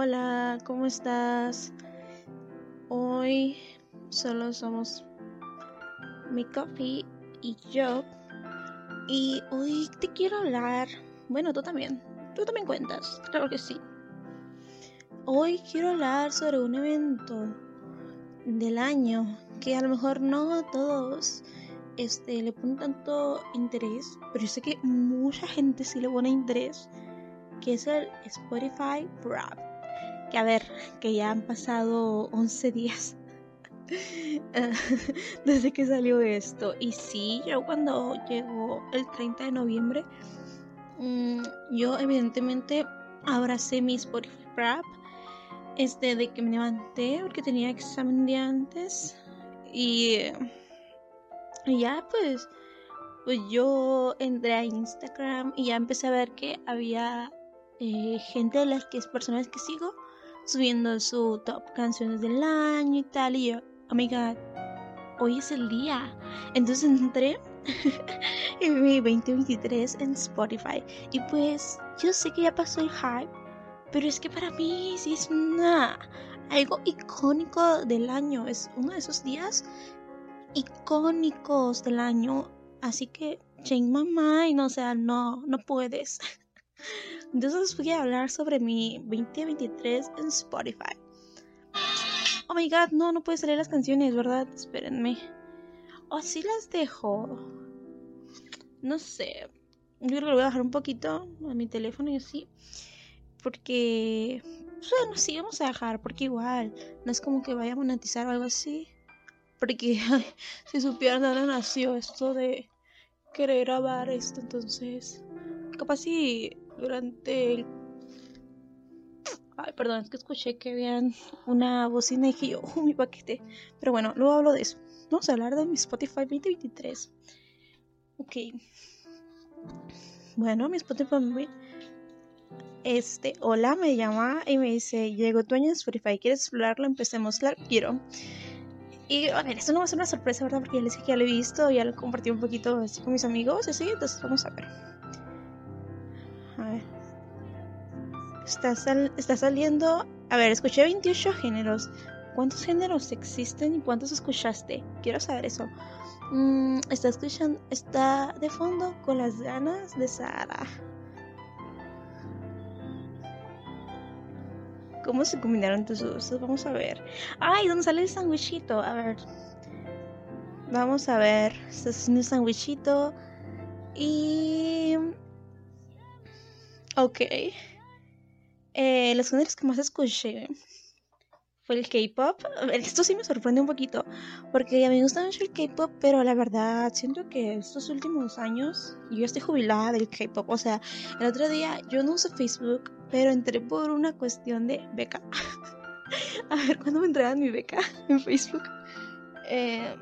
Hola, ¿cómo estás? Hoy solo somos mi coffee y yo. Y hoy te quiero hablar. Bueno, tú también. Tú también cuentas. Claro que sí. Hoy quiero hablar sobre un evento del año que a lo mejor no todos este, le ponen tanto interés, pero yo sé que mucha gente sí le pone interés, que es el Spotify Wrap. Que a ver, que ya han pasado 11 días desde que salió esto. Y sí, yo cuando llegó el 30 de noviembre, mm, yo evidentemente abracé mi Spotify Wrap este, de que me levanté porque tenía examen de antes y, ya pues, pues yo entré a Instagram y ya empecé a ver que había eh, gente de las que es personas que sigo subiendo su top canciones del año y tal y yo, oh my hoy es el día. Entonces entré en mi 2023 en Spotify y pues yo sé que ya pasó el hype pero es que para mí sí es una, algo icónico del año. Es uno de esos días icónicos del año. Así que, ching mamá, y no, o sea, no, no puedes. Entonces voy a hablar sobre mi 2023 en Spotify. Oh my god, no, no puede salir las canciones, ¿verdad? Espérenme. O sí las dejo. No sé. Yo creo que lo voy a bajar un poquito a mi teléfono y así. Porque, bueno, sí, vamos a dejar, porque igual, no es como que vaya a monetizar o algo así. Porque si supieran dónde nació esto de querer grabar esto, entonces, capaz si durante el... Ay, perdón, es que escuché que habían una bocina y que yo, mi paquete. Pero bueno, luego hablo de eso. Vamos a hablar de mi Spotify 2023. Ok. Bueno, mi Spotify este, hola, me llama y me dice, llegó tu año en Spotify, ¿quieres explorarlo? Empecemos, claro, quiero. Y a ver, esto no va a ser una sorpresa, ¿verdad? Porque ya les dije que ya lo he visto, ya lo compartí un poquito así con mis amigos, así, entonces vamos a ver. A ver. Está, está saliendo, a ver, escuché 28 géneros. ¿Cuántos géneros existen y cuántos escuchaste? Quiero saber eso. Mm, está escuchando, está de fondo con las ganas de Sara. ¿Cómo se combinaron tus usos? Vamos a ver. ¡Ay! ¿Dónde sale el sandwichito? A ver. Vamos a ver. Está haciendo un sandwichito. Y. Ok. Eh, los géneros que más escuché fue el K-pop. Esto sí me sorprende un poquito, porque a mí me gusta mucho el K-pop, pero la verdad siento que estos últimos años yo estoy jubilada del K-pop. O sea, el otro día yo no uso Facebook, pero entré por una cuestión de beca. a ver cuándo me entregan mi beca en Facebook. Eh,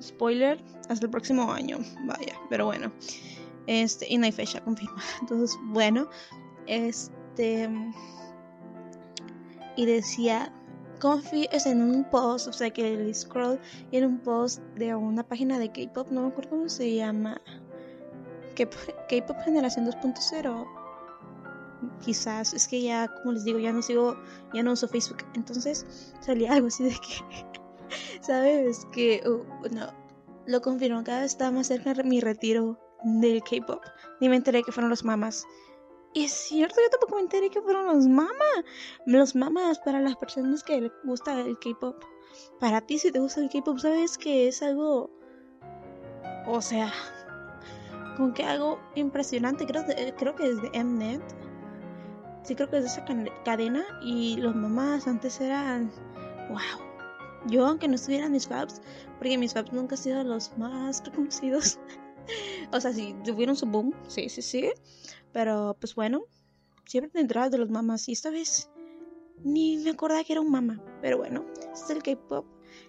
spoiler, hasta el próximo año. Vaya, pero bueno. Este, y no hay fecha confirmada. Entonces, bueno, este. Y decía Coffee es en un post, o sea que el scroll era un post de una página de K-pop, no me acuerdo cómo se llama. K-pop Generación 2.0. Quizás, es que ya, como les digo, ya no sigo, ya no uso Facebook. Entonces salía algo así de que, ¿sabes? Que, uh, no, lo confirmo, cada vez está más cerca de mi retiro del K-pop. Ni me enteré que fueron los mamás. Y es cierto, yo tampoco me enteré que fueron los mamas. Los mamas para las personas que les gusta el K-pop. Para ti, si te gusta el K-pop, sabes que es algo. O sea, como que algo impresionante. Creo, creo que es de Mnet. Sí, creo que es de esa cadena. Y los mamás antes eran. ¡Wow! Yo, aunque no estuvieran mis faps, porque mis faps nunca han sido los más reconocidos. o sea, si tuvieron su boom, sí, sí, sí. Pero pues bueno, siempre detrás de los mamás. Y esta vez ni me acordaba que era un mamá. Pero bueno, este es el K-pop.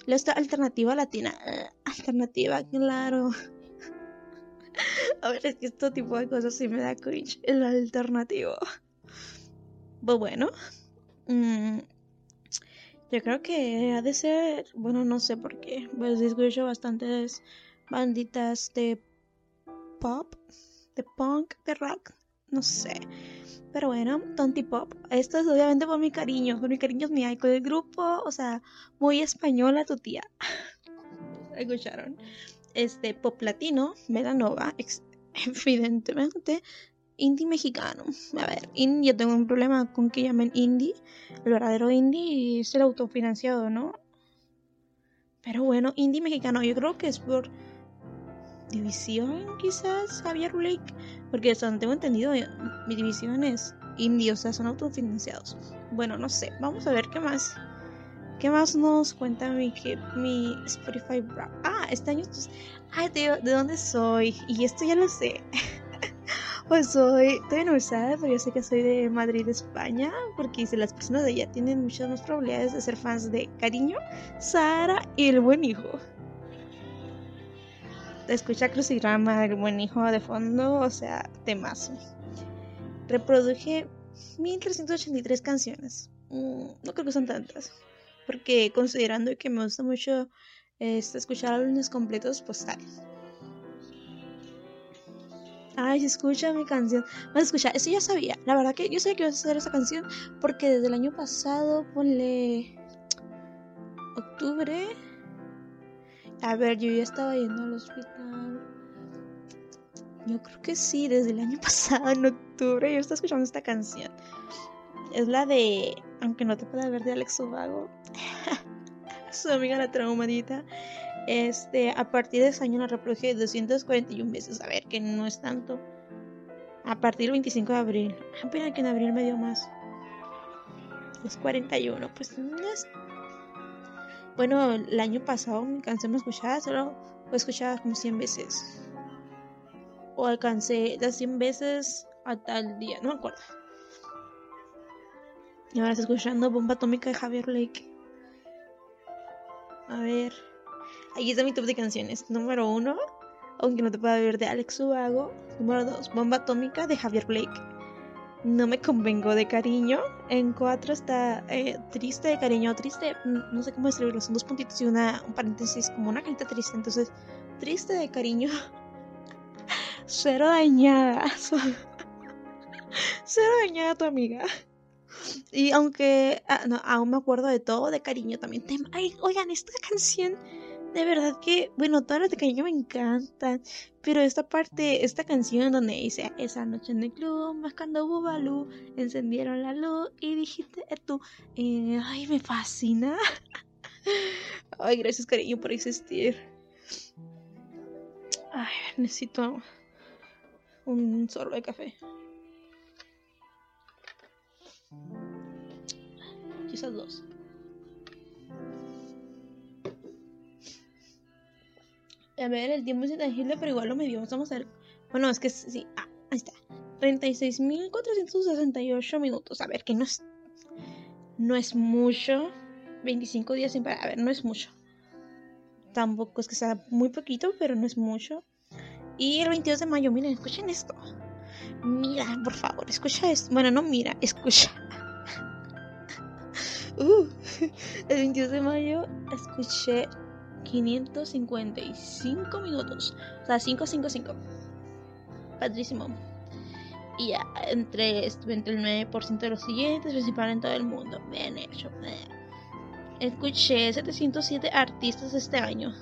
Esta alternativa latina. Eh, alternativa, claro. A ver, es que este tipo de cosas sí me da cringe. El alternativo. Pues bueno. Mm, yo creo que ha de ser. Bueno, no sé por qué. Pues escucho bastantes banditas de pop, de punk, de rock no sé. Pero bueno, Tonti Pop. Esto es obviamente por mi cariño. Por mi cariño es mi con el grupo. O sea, muy española tu tía. ¿Escucharon? Este pop latino, Melanova, evidentemente. Indie mexicano. A ver, indie, yo tengo un problema con que llamen indie. El verdadero indie es el autofinanciado, ¿no? Pero bueno, indie mexicano, yo creo que es por división, quizás, Javier Blake. Porque hasta donde tengo entendido, eh, mi división es indie, o sea, son autofinanciados. Bueno, no sé, vamos a ver qué más. ¿Qué más nos cuenta mi, mi Spotify Ah, este año. Ay, ¿de dónde soy? Y esto ya lo sé. pues soy. Estoy en pero yo sé que soy de Madrid, España. Porque las personas de allá tienen muchas más probabilidades de ser fans de Cariño, Sara y el buen hijo escucha Crucigrama, el buen hijo de fondo, o sea, temazo. Reproduje 1383 canciones. Mm, no creo que son tantas. Porque considerando que me gusta mucho este, escuchar álbumes completos, pues tal. Ay, se escucha mi canción. Vamos a escuchar. Eso ya sabía. La verdad que yo sabía que iba a hacer esa canción. Porque desde el año pasado, ponle. Octubre. A ver, yo ya estaba yendo al hospital. Yo creo que sí, desde el año pasado, en octubre, yo estaba escuchando esta canción. Es la de Aunque no te pueda ver de Alex Ubago. Su amiga la traumadita. Este, a partir de ese año la reproduje 241 veces. A ver, que no es tanto. A partir del 25 de abril. Apenas que en abril me dio más. Es 41. Pues no es bueno, el año pasado mi canción me escuchaba, solo fue escuchada como 100 veces. O alcancé las 100 veces a tal día, no me acuerdo. Y ahora estoy escuchando Bomba Atómica de Javier Lake. A ver. Aquí está mi top de canciones. Número 1, aunque no te pueda ver, de Alex Ubago. Número 2, Bomba Atómica de Javier Blake. No me convengo de cariño. En cuatro está eh, triste de cariño, triste, no sé cómo escribirlo, son dos puntitos y una, un paréntesis, como una carita triste. Entonces, triste de cariño. Cero dañada. Cero dañada tu amiga. Y aunque ah, no, aún me acuerdo de todo, de cariño también. Ay, oigan, esta canción de verdad que, bueno, todas las de cariño me encantan. Pero esta parte, esta canción donde dice, esa noche en el club, mascando bubalú, encendieron la luz y dijiste eh, tú, eh, ay, me fascina. ay, gracias cariño por existir. Ay, necesito un sorbo de café. Quizás dos. A ver, el tiempo es intangible, pero igual lo medimos. Vamos a ver. Bueno, es que sí. Ah, ahí está. 36.468 minutos. A ver, que no es. No es mucho. 25 días sin parar. A ver, no es mucho. Tampoco es que sea muy poquito, pero no es mucho. Y el 22 de mayo, miren, escuchen esto. Mira, por favor, escucha esto. Bueno, no mira, escucha. Uh, el 22 de mayo escuché 555 minutos. O sea, 555. Padrísimo. Y ya, entre, entre el 9% de los siguientes, principal en todo el mundo. Bien hecho. Escuché 707 artistas este año.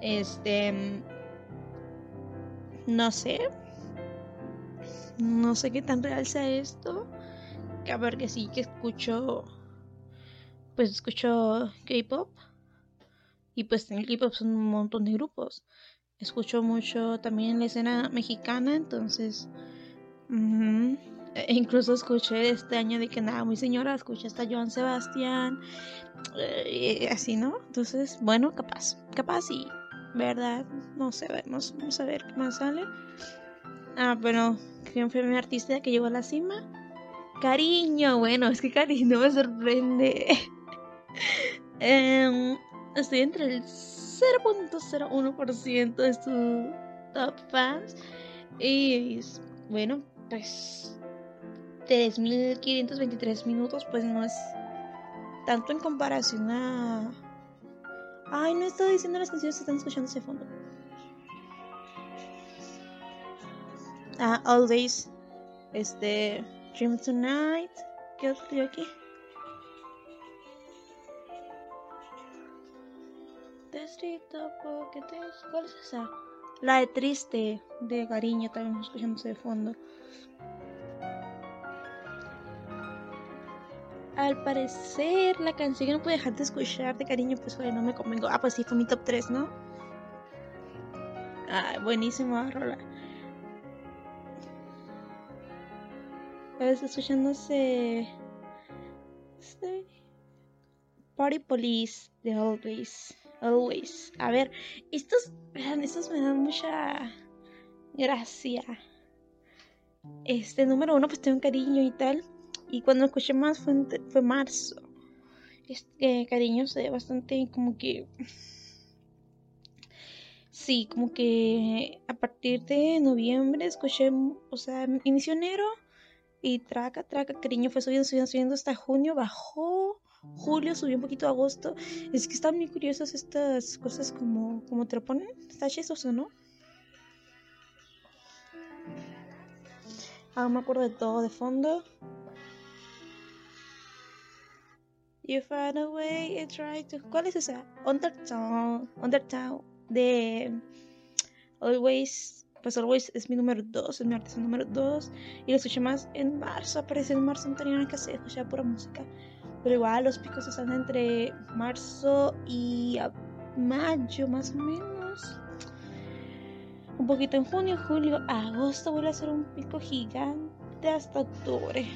Este. No sé. No sé qué tan real sea esto. Que a ver que sí, que escucho. Pues escucho K-pop. Y pues en el K-pop son un montón de grupos. Escucho mucho también la escena mexicana, entonces. E incluso escuché este año de que nada, muy señora, escuché hasta Joan Sebastián. Eh, así, ¿no? Entonces, bueno, capaz. Capaz y. ¿Verdad? No sé, vamos, vamos a ver qué más sale. Ah, bueno, ¿quién fue mi artista que llegó a la cima? Cariño, bueno, es que cariño me sorprende. eh, estoy entre el 0.01% de sus top fans. Y bueno, pues 3.523 minutos, pues no es tanto en comparación a... Ay, no estoy diciendo las canciones que están escuchando ese fondo. Ah, All Days Este, Dream Tonight. ¿Qué otro ¿Cuál es esa? La de Triste, de Cariño, también escuchamos de fondo. Al parecer, la canción que no pude dejar de escuchar de cariño, pues bueno, no me convengo. Ah, pues sí, fue mi top 3, ¿no? Ah, buenísima rola. A veces escuchándose. Este, Party Police de Always. Always. A ver, estos, estos me dan mucha gracia. Este número uno, pues tengo un cariño y tal. Y cuando escuché más fue, fue marzo. Este cariño se ve bastante como que. Sí, como que a partir de noviembre escuché, o sea, inició enero y traca, traca, cariño fue subiendo, subiendo, subiendo hasta junio, bajó, julio subió un poquito agosto. Es que están muy curiosas estas cosas como, como te lo ponen, está chistoso, ¿no? Ah, me acuerdo de todo de fondo. You found a way and tried to. ¿Cuál es esa? Undertown. Undertown. De. Always. Pues Always es mi número 2. Es mi artista número 2. Y lo escuché más en marzo. Aparece en marzo. No tenía nada que hacer. Escuchaba pura música. Pero igual los picos están entre marzo y mayo, más o menos. Un poquito en junio, julio, agosto. Vuelve a ser un pico gigante hasta octubre.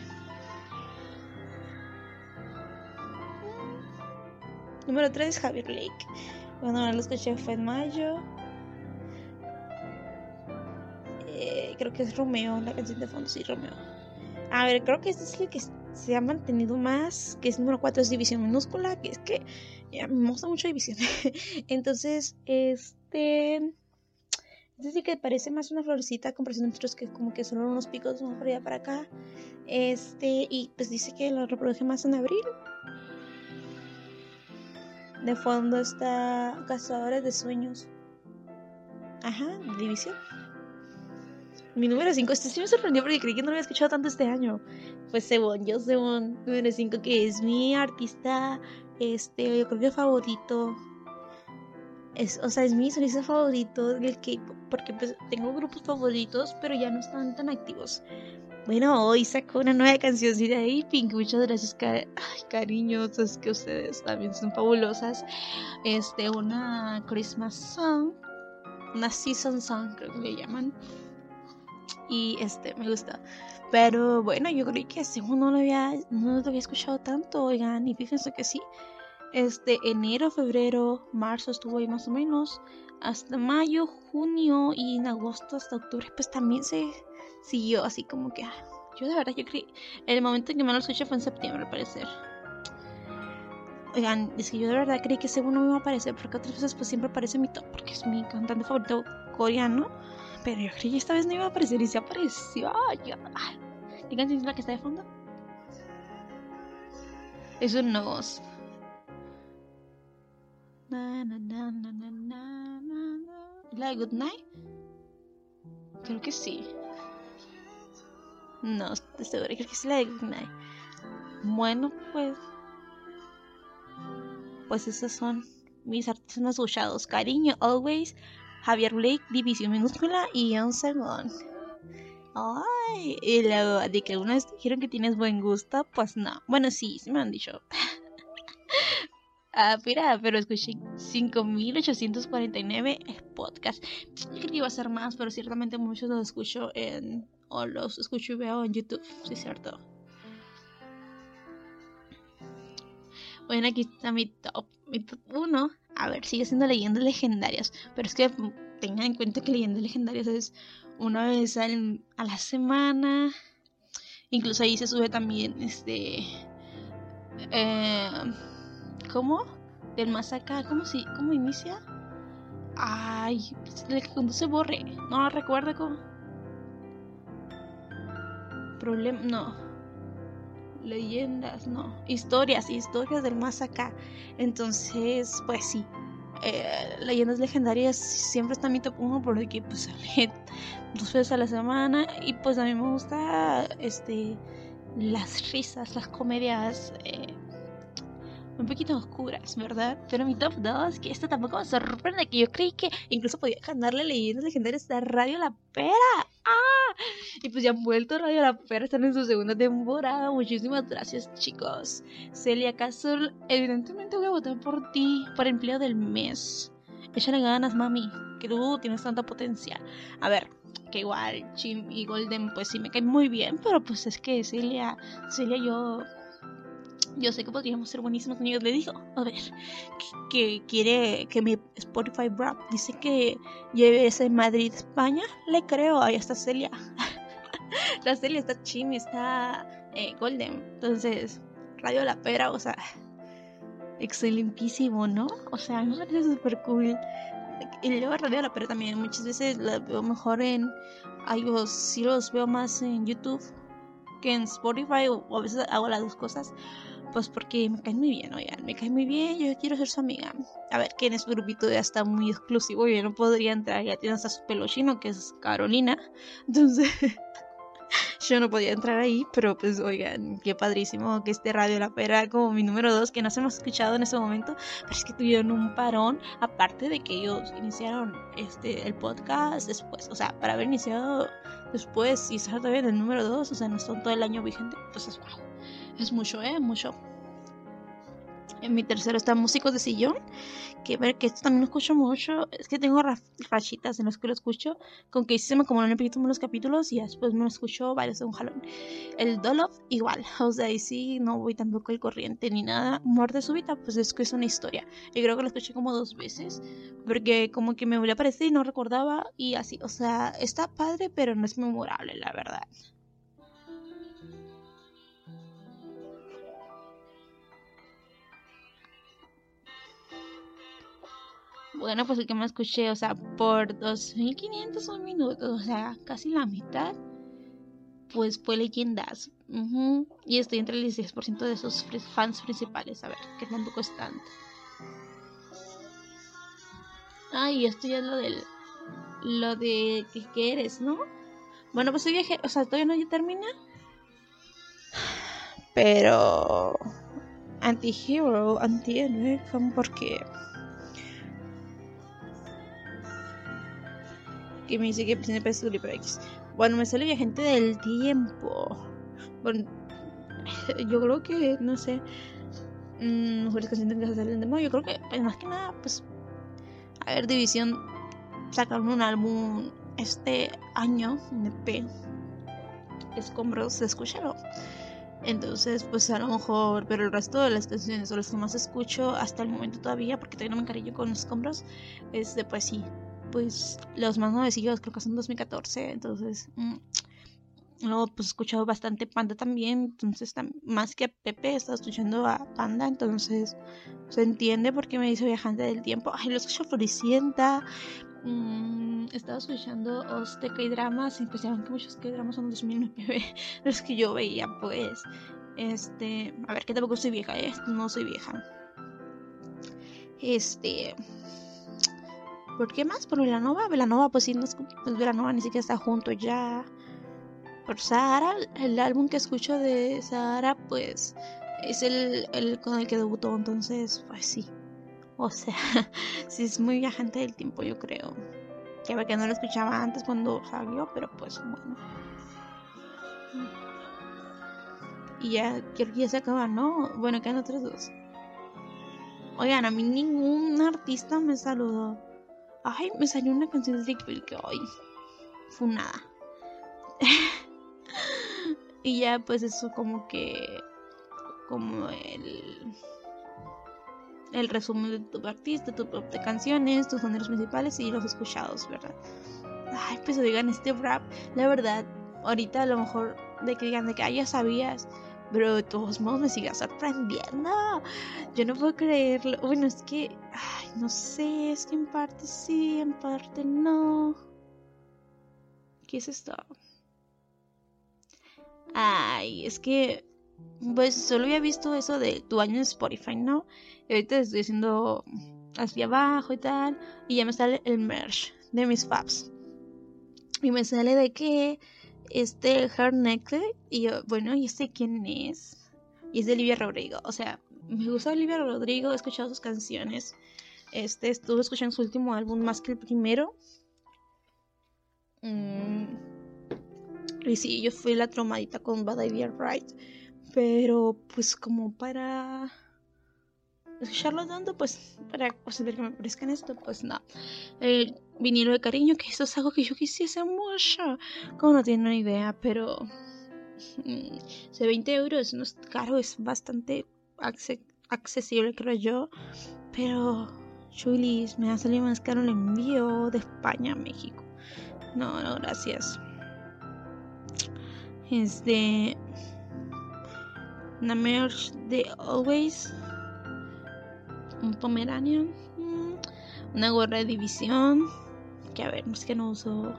Número 3, Javier Lake. Cuando lo escuché fue en mayo. Eh, creo que es Romeo, la canción de fondo, sí, Romeo. A ver, creo que este es el que se ha mantenido más, que es número 4, es División Minúscula, que es que me gusta mucho División. Entonces, este... Es decir, que parece más una florecita comparación de otros que como que son unos picos más para allá para acá. Este, y pues dice que lo reproduje más en abril. De fondo está Cazadores de Sueños. Ajá, División. Mi número 5, este sí me sorprendió porque creí que no lo había escuchado tanto este año. Pues según yo, según número 5, que es mi artista, este, yo creo que favorito. Es, o sea, es mi solista favorito del K-pop, porque pues, tengo grupos favoritos, pero ya no están tan activos. Bueno, hoy sacó una nueva canción de Pink. Muchas gracias, cariños. Es que ustedes también son fabulosas. Este, una Christmas song. Una season song, creo que le llaman. Y este, me gusta. Pero bueno, yo creí que según no lo había, no lo había escuchado tanto, oigan. Y fíjense que sí. Este, enero, febrero, marzo estuvo ahí más o menos. Hasta mayo, junio y en agosto hasta octubre, pues también se siguió así como que. Ah, yo de verdad, yo creí. El momento en que me lo escuché fue en septiembre, al parecer. Oigan, es que yo de verdad creí que según no me iba a aparecer, porque otras veces pues siempre aparece mi top, porque es mi cantante favorito coreano. Pero yo creí que esta vez no iba a aparecer y se apareció. Ay, ¿Qué canción es la que está de fondo? Es un nos. Na, na, na, na, na, na. ¿La de Good Night? Creo que sí. No, estoy segura, creo que es la de Night. Bueno, pues. Pues esos son mis artistas escuchados. Cariño, Always, Javier Blake, División Minúscula y Un Segundo. Ay, y luego de que algunas dijeron que tienes buen gusto, pues no. Bueno, sí, sí me han dicho. ah, mira, pero escuché 5849 podcast. Yo creí que iba a ser más, pero ciertamente muchos los escucho en o los escucho y veo en YouTube, sí es cierto. Bueno, aquí está mi top, mi top 1. A ver, sigue siendo leyendas legendarias. Pero es que tengan en cuenta que leyendas legendarias es una vez a la semana. Incluso ahí se sube también este. Eh, ¿Cómo? Del más acá. ¿Cómo, si, ¿Cómo inicia? Ay, el que conduce borre. No recuerdo cómo problema, no. Leyendas, no. Historias, historias del más acá. Entonces, pues sí. eh, leyendas legendarias siempre está mi top 1 porque pues sale dos veces a la semana y pues a mí me gusta este las risas, las comedias eh, un poquito oscuras, ¿verdad? Pero mi top 2, que esto tampoco me sorprende, que yo creí que incluso podía ganarle leyendas legendarias a Radio La Pera. ¡Ah! Y pues ya han vuelto Radio La Pera, están en su segunda temporada. Muchísimas gracias, chicos. Celia Castle, evidentemente voy a votar por ti, para empleo del mes. Échale ganas, mami, que tú tienes tanta potencial. A ver, que igual Jim y Golden pues sí me caen muy bien, pero pues es que Celia, Celia yo yo sé que podríamos ser buenísimos amigos. Le dijo, a ver, que, quiere que mi Spotify rap dice que lleve ese Madrid, España. Le creo, ahí está Celia. la Celia está Chimi, está eh, Golden. Entonces, Radio La Pera, o sea, excelentísimo, ¿no? O sea, parece súper cool. Y luego Radio La Pera también, muchas veces la veo mejor en iOS, sí los veo más en YouTube que en Spotify o a veces hago las dos cosas pues porque me cae muy bien, oigan, me cae muy bien, yo quiero ser su amiga. A ver, que en su grupito ya está muy exclusivo, yo no podría entrar, ya tiene hasta su pelo chino, que es Carolina. Entonces, yo no podía entrar ahí, pero pues oigan, qué padrísimo que este Radio La Pera como mi número dos, que no se hemos escuchado en ese momento, pero es que tuvieron un parón, aparte de que ellos iniciaron este el podcast después, o sea, para haber iniciado después y estar todavía en el número dos, o sea, no están todo el año vigente, pues es bajo. Es mucho, ¿eh? Mucho. En mi tercero está Músicos de Sillón. Que ver que esto también lo escucho mucho. Es que tengo rachitas en los que lo escucho. Con que se me acumulan un poquito los capítulos y después me lo escucho varios de un jalón. El Dolof, igual. O sea, ahí sí no voy tampoco el corriente ni nada. Muerte súbita, pues es que es una historia. Y creo que lo escuché como dos veces. Porque como que me volvió a aparecer y no recordaba. Y así. O sea, está padre, pero no es memorable, la verdad. Bueno, pues el que me escuché, o sea, por 2500 minutos, o sea, casi la mitad, pues fue Leyendas. Y estoy entre el 16% de sus fans principales. A ver, que tampoco es tanto. Ay, esto ya es lo del. Lo de que, eres, ¿no? Bueno, pues soy viaje, o sea, todavía no ya termina. Pero. Anti-hero, anti-héroe, porque que me dice que siempre es libro X. Bueno, me sale Viajante del Tiempo. Bueno, yo creo que, no sé, mmm, mejores canciones que salen de modo. Yo creo que, pues, más que nada, pues, a ver, División sacaron un álbum este año, un EP, Escombros, escúchalo. Entonces, pues a lo mejor, pero el resto de las canciones o las que más escucho hasta el momento todavía, porque todavía no me encariño con escombros, es de pues sí, pues los más nuevecillos creo que son 2014, entonces mm, luego pues he escuchado bastante Panda también, entonces más que a Pepe he estado escuchando a Panda, entonces se entiende por qué me dice viajante del tiempo, ay lo escucho Floricienta, mm, he estado escuchando os de K-dramas, especialmente muchos K-dramas son 2009, los que yo veía pues, este, a ver que tampoco soy vieja, ¿eh? no soy vieja. Este, ¿Por qué más? Por Velanova. Velanova, pues sí, no es, pues Velanova ni siquiera está junto ya. Por Sahara, el álbum que escucho de Sahara, pues es el, el con el que debutó, entonces, pues sí. O sea, sí es muy viajante del tiempo, yo creo. Que ver que no lo escuchaba antes cuando salió, pero pues bueno. Y ya, creo que ya se acaba, ¿no? Bueno, quedan otros dos. Oigan, a mí ningún artista me saludó. Ay, me salió una canción de Drake que hoy fue nada. y ya pues eso como que como el el resumen de tu artista, tu top de canciones, tus géneros principales y los escuchados, ¿verdad? Ay, pues digan este rap, la verdad, ahorita a lo mejor de que digan de que ya sabías, pero de todos modos me sigue sorprendiendo. Yo no puedo creerlo. Bueno, es que, ay, no sé, es que en parte sí, en parte no. ¿Qué es esto? Ay, es que, pues solo había visto eso de tu año en Spotify, ¿no? Y ahorita estoy haciendo hacia abajo y tal, y ya me sale el merch de mis faps. Y me sale de que este Hard Necklace, y bueno, ¿y este quién es? Y es de Olivia Rodrigo, o sea, me gusta Olivia Rodrigo, he escuchado sus canciones. Este, estuve escuchando su último álbum más que el primero. Mm, y sí, yo fui la tromadita con Bad Idea Right. Pero pues como para escucharlo tanto, pues para conseguir que me parezcan esto, pues no. El vinilo de cariño, que eso es algo que yo quisiese mucho. Como no tienen idea, pero... Mm, de 20 euros no es caro, es bastante accesible, creo yo. Pero, Chulis, me ha salido más caro el envío de España a México. No, no, gracias. Este. Una merch de Always. Un Pomeranian. Mm, una gorra de división. Que a ver, es que no uso.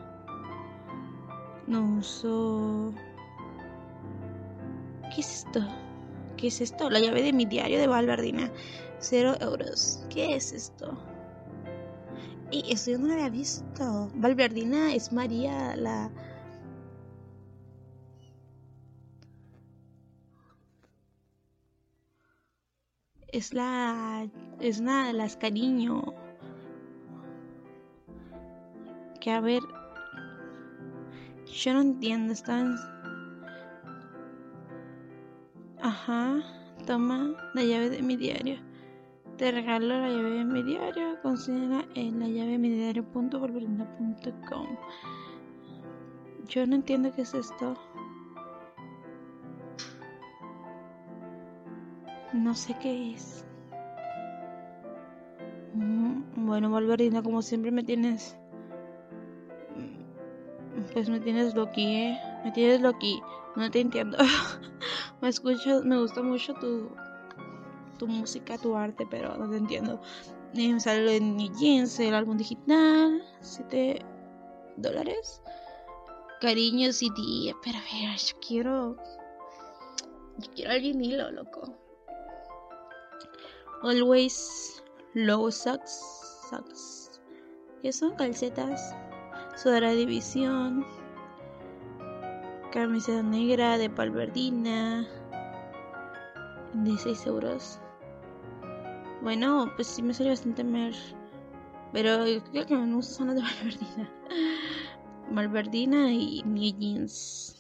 No uso. ¿Qué es esto? ¿Qué es esto? La llave de mi diario de Valverdina. Cero euros. ¿Qué es esto? Y eso yo no lo había visto. Valverdina es María, la. Es la. Es una de las cariño. Que a ver. Yo no entiendo. Están. Ajá, toma la llave de mi diario. Te regalo la llave de mi diario. Considera en la llave de mi diario.volverina.com. Yo no entiendo qué es esto. No sé qué es. Mm, bueno, Valverina, como siempre me tienes. Pues me tienes loqui, ¿eh? Me tienes loqui. No te entiendo. me escucho, me gusta mucho tu, tu música, tu arte, pero no te entiendo. Y me sale en New Jeans, el álbum digital, 7 dólares. Cariño CD, pero a yo quiero. Yo quiero el vinilo, loco. Always low socks. Socks. ¿Qué son? Calcetas. Sudara División camiseta negra de palverdina 16 euros bueno pues sí me salió bastante mer pero creo que me gusta son las de palverdina malverdina y New Jeans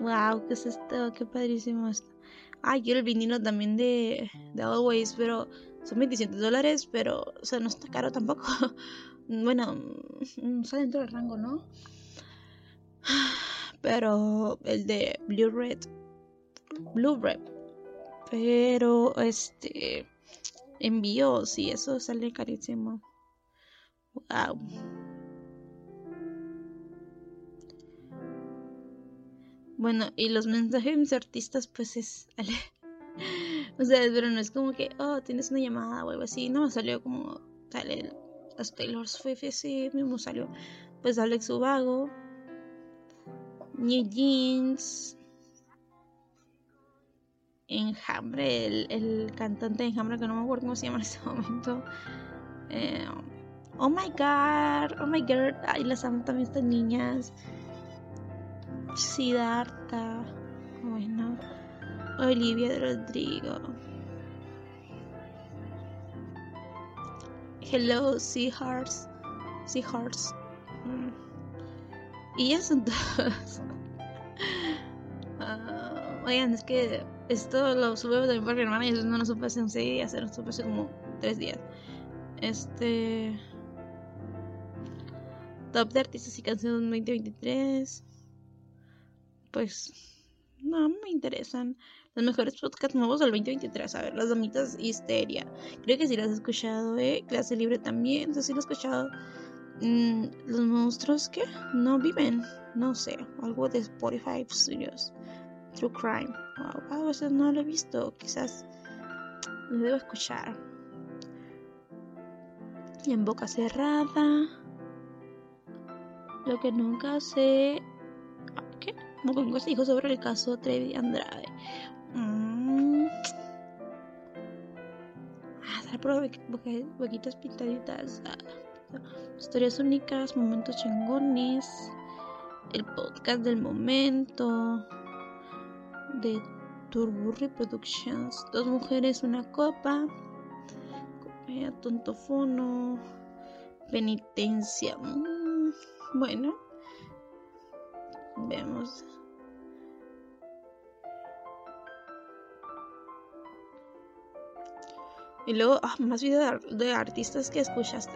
Wow, ¿qué es esto? Qué padrísimo esto. Ah, quiero el vinilo también de, de Always, pero son 27 dólares, pero, o sea, no está caro tampoco. Bueno, mm, está dentro del rango, ¿no? Pero el de Blue Red. Blue Red. Pero este. Envío, sí, eso sale carísimo. Wow. Bueno, y los mensajes de artistas, pues es. o sea, pero no es como que, oh, tienes una llamada o algo así. No, me salió como. Sale las Taylor Swift ese mismo salió pues Alex Ubago New Jeans Enjambre el, el cantante de Enjambre que no me acuerdo cómo se llama en ese momento eh, oh my god oh my god ay las amo también estas niñas Siddhartha bueno Olivia Rodrigo Hello, Seahorse. Seahorse. Mm. Y ya son todos. uh, oigan, es que esto lo sube también por mi hermana y eso no lo supe hace un 6 días, lo supe hace como 3 días. Este. Top de artistas y canciones 2023. Pues. No, me interesan los mejores podcasts nuevos del 2023. A ver, Las Damitas Histeria. Creo que sí las he escuchado, ¿eh? Clase Libre también, sé si lo he escuchado. Mm, los monstruos que no viven, no sé, algo de Spotify Studios. True Crime. Wow, a veces no lo he visto, quizás lo debo escuchar. Y en boca cerrada. Lo que nunca sé. ¿Qué? como con consejo sobre el caso Trevi Andrade. Mm. Ah, por boquitas pintaditas. Ah, historias únicas, momentos chingones. El podcast del momento. De Turburri Productions. Dos mujeres, una copa. Comedia tontofono. Penitencia. Mm. Bueno vemos. Y luego, ah, más videos de, artistas que escuchaste.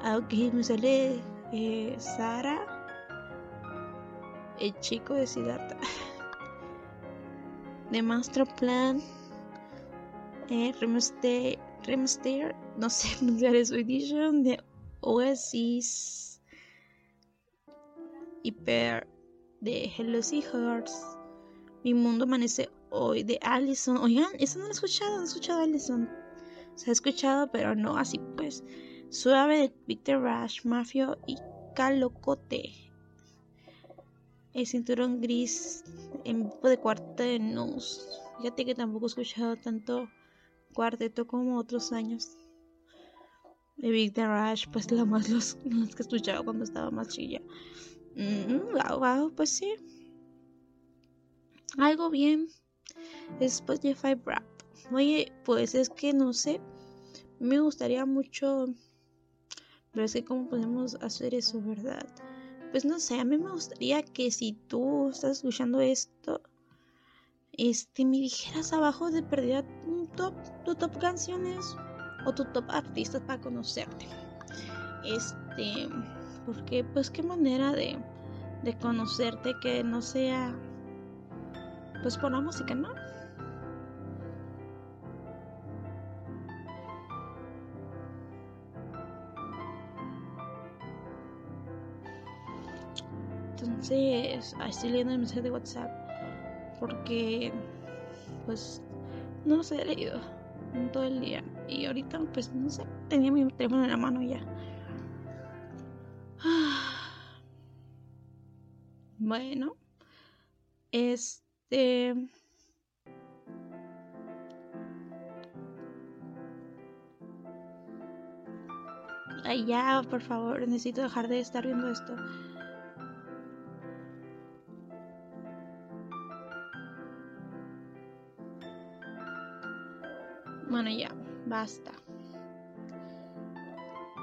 Ah, ok, me sale eh, Sara, el chico de Siddhartha, de Master Plan, eh, Remaster, Remaster, no sé edition, de Oasis, Hyper, de Hello Seahorse, Mi Mundo Amanece hoy de Allison. Oigan, eso no lo he escuchado, no he escuchado Allison. Se ha escuchado, pero no así pues. Suave de Victor Rush, Mafio y Calocote. El cinturón gris en grupo de cuartetos. Fíjate que tampoco he escuchado tanto cuarteto como otros años. De Victor Rush, pues la más los, que he escuchado cuando estaba más chilla. Mm, wow, pues sí. Algo bien. Spotify Rap. Oye, pues es que no sé. Me gustaría mucho. Pero es que, ¿cómo podemos hacer eso, verdad? Pues no sé, a mí me gustaría que si tú estás escuchando esto, este, me dijeras abajo de perdida un top, tu top canciones o tu top artistas para conocerte. Este, porque, pues, qué manera de, de conocerte que no sea, pues, por la música, ¿no? Entonces, estoy leyendo el mensaje de WhatsApp porque, pues, no los he leído todo el día. Y ahorita, pues, no sé, tenía mi teléfono en la mano ya. Bueno, este. Ay, ya, por favor, necesito dejar de estar viendo esto. Bueno, ya, basta.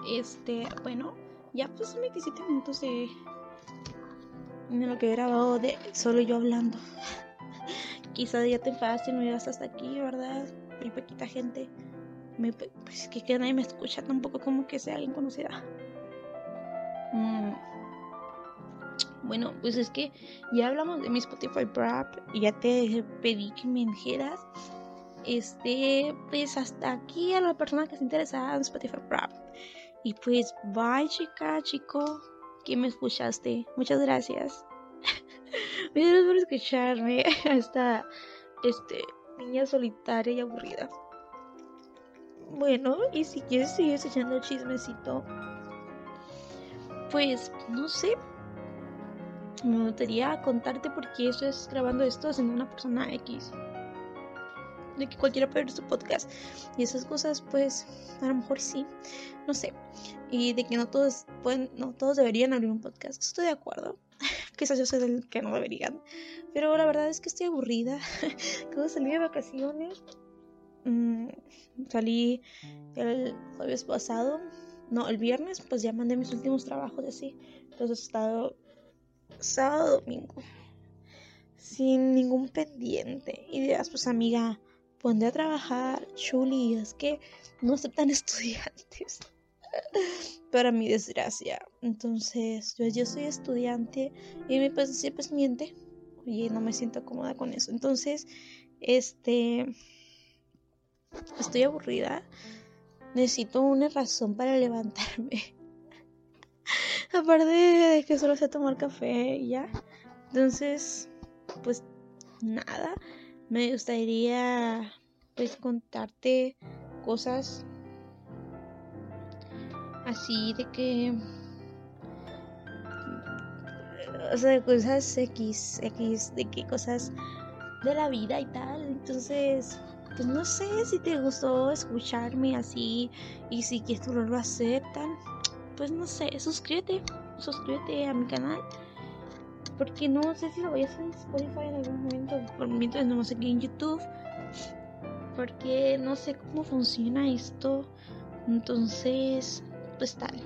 Este, bueno, ya pues 27 minutos de, de lo que he grabado de solo yo hablando. Quizá ya te enfadaste y no llegas hasta aquí, ¿verdad? Muy poquita gente. Me, pues que, que nadie me escucha tampoco como que sea alguien conocida. Mm. Bueno, pues es que ya hablamos de mi Spotify Rap y ya te pedí que me dijeras este, pues hasta aquí a la persona que se interesa en Spotify Rap. Y pues bye chica, chico, que me escuchaste. Muchas gracias. Gracias por escucharme a esta este, niña solitaria y aburrida. Bueno, y si quieres seguir escuchando chismecito, pues no sé. Me gustaría contarte por qué estoy grabando esto siendo una persona X de que cualquiera puede ver su podcast. Y esas cosas pues a lo mejor sí no sé. Y de que no todos pueden no todos deberían abrir un podcast estoy de acuerdo. Quizás yo soy del que no deberían. Pero la verdad es que estoy aburrida. Acabo salí de vacaciones mm, salí el jueves pasado no el viernes pues ya mandé mis últimos trabajos así. Entonces he estado sábado domingo sin ningún pendiente. Y dirás, pues amiga, Pondré a trabajar, Chuli, es que no aceptan estudiantes. Para mi desgracia. Entonces, yo, yo soy estudiante y puedes decir, pues miente. Oye, no me siento cómoda con eso. Entonces, este. Estoy aburrida. Necesito una razón para levantarme. Aparte de que solo sé tomar café y ya. Entonces, pues nada me gustaría pues contarte cosas así de que o sea cosas x x de que cosas de la vida y tal. Entonces, pues no sé si te gustó escucharme así y si quieres volverlo a hacer tal. Pues no sé, suscríbete, suscríbete a mi canal. Porque no sé si lo voy a hacer en Spotify en algún momento. Por mientras no sé aquí en YouTube. Porque no sé cómo funciona esto. Entonces, pues tal.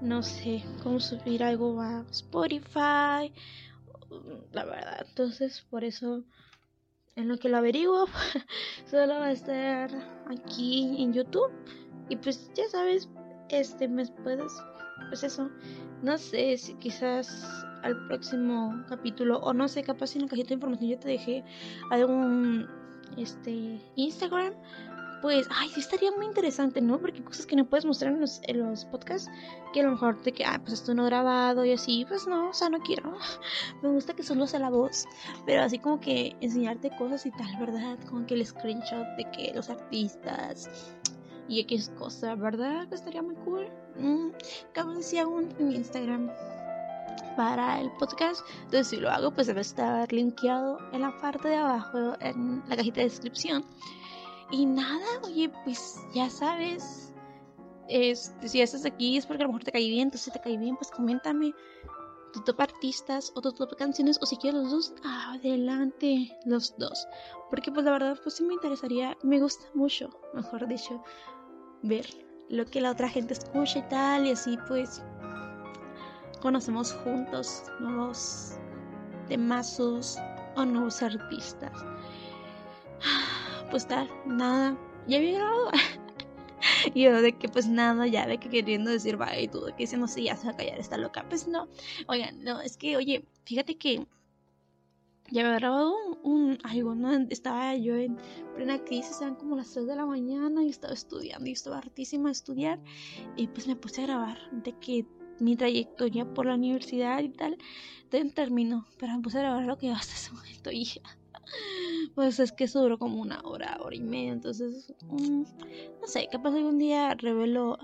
No sé cómo subir algo a Spotify. La verdad. Entonces, por eso, en lo que lo averiguo, solo va a estar aquí en YouTube. Y pues ya sabes, este mes puedes, pues eso, no sé si quizás al próximo capítulo, o no sé, capaz en la cajita de información yo te dejé algún este Instagram pues, ay, sí estaría muy interesante, ¿no? Porque hay cosas que no puedes mostrar en los, en los podcasts, que a lo mejor te que, ah, pues esto no grabado y así, pues no, o sea, no quiero. Me gusta que solo sea la voz, pero así como que enseñarte cosas y tal, ¿verdad? Como que el screenshot de que los artistas y X cosa, ¿verdad? Que estaría muy cool. Mm, de decía un en Instagram para el podcast. Entonces, si lo hago, pues debe estar linkeado en la parte de abajo, en la cajita de descripción. Y nada, oye, pues ya sabes. Este, si estás aquí es porque a lo mejor te caí bien. Entonces, si te caí bien, pues coméntame tu top artistas o tu top canciones. O si quieres los dos, adelante, los dos. Porque, pues la verdad, pues sí me interesaría. Me gusta mucho, mejor dicho, ver lo que la otra gente escucha y tal. Y así, pues, conocemos juntos nuevos temazos o nuevos artistas pues tal, nada, ya había grabado. y yo de que pues nada, ya ve que queriendo decir bye y todo, que diciendo sí, ya se va a callar, está loca. Pues no, oigan, no, es que, oye, fíjate que ya había grabado un, algo, ¿no? Estaba yo en plena crisis, eran como las 3 de la mañana y estaba estudiando y estaba hartísima de estudiar y pues me puse a grabar de que mi trayectoria por la universidad y tal, terminó, pero me puse a grabar lo que iba hasta ese momento y pues es que eso duró como una hora, hora y media. Entonces, mm, no sé, capaz algún día revelo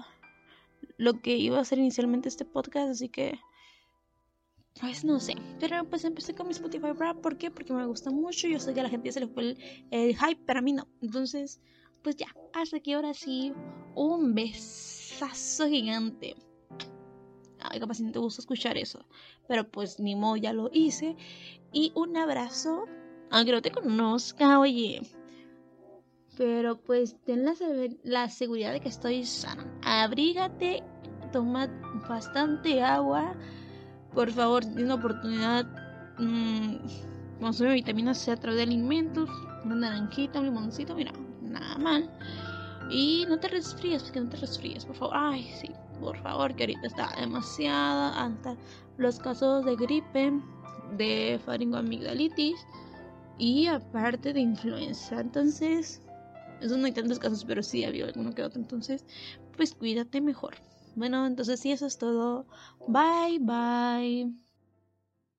lo que iba a hacer inicialmente este podcast, así que pues no sé, pero pues empecé con mi Spotify Rap, ¿por qué? Porque me gusta mucho, yo sé que a la gente se le fue el, hype, pero a mí no, entonces pues ya, hasta aquí ahora sí, un besazo gigante. Ay, capaz si no te gusta escuchar eso, pero pues ni modo, ya lo hice, y un abrazo aunque no te conozca, oye. Pero pues ten la, seguridad de que estoy sana. Abrígate, toma bastante agua. Por favor, ten una oportunidad. Mmm, consume vitamina C a través de alimentos. Una naranjita, un limoncito, mira, nada mal. Y no te resfríes, porque no te resfríes, por favor. Ay, sí, por favor, que ahorita está demasiado alta los casos de gripe, de faringoamigdalitis y aparte de influenza. Entonces, eso no hay tantos casos, pero sí había alguno que otro. Entonces, pues cuídate mejor. Bueno, entonces sí, eso es todo. Bye, bye.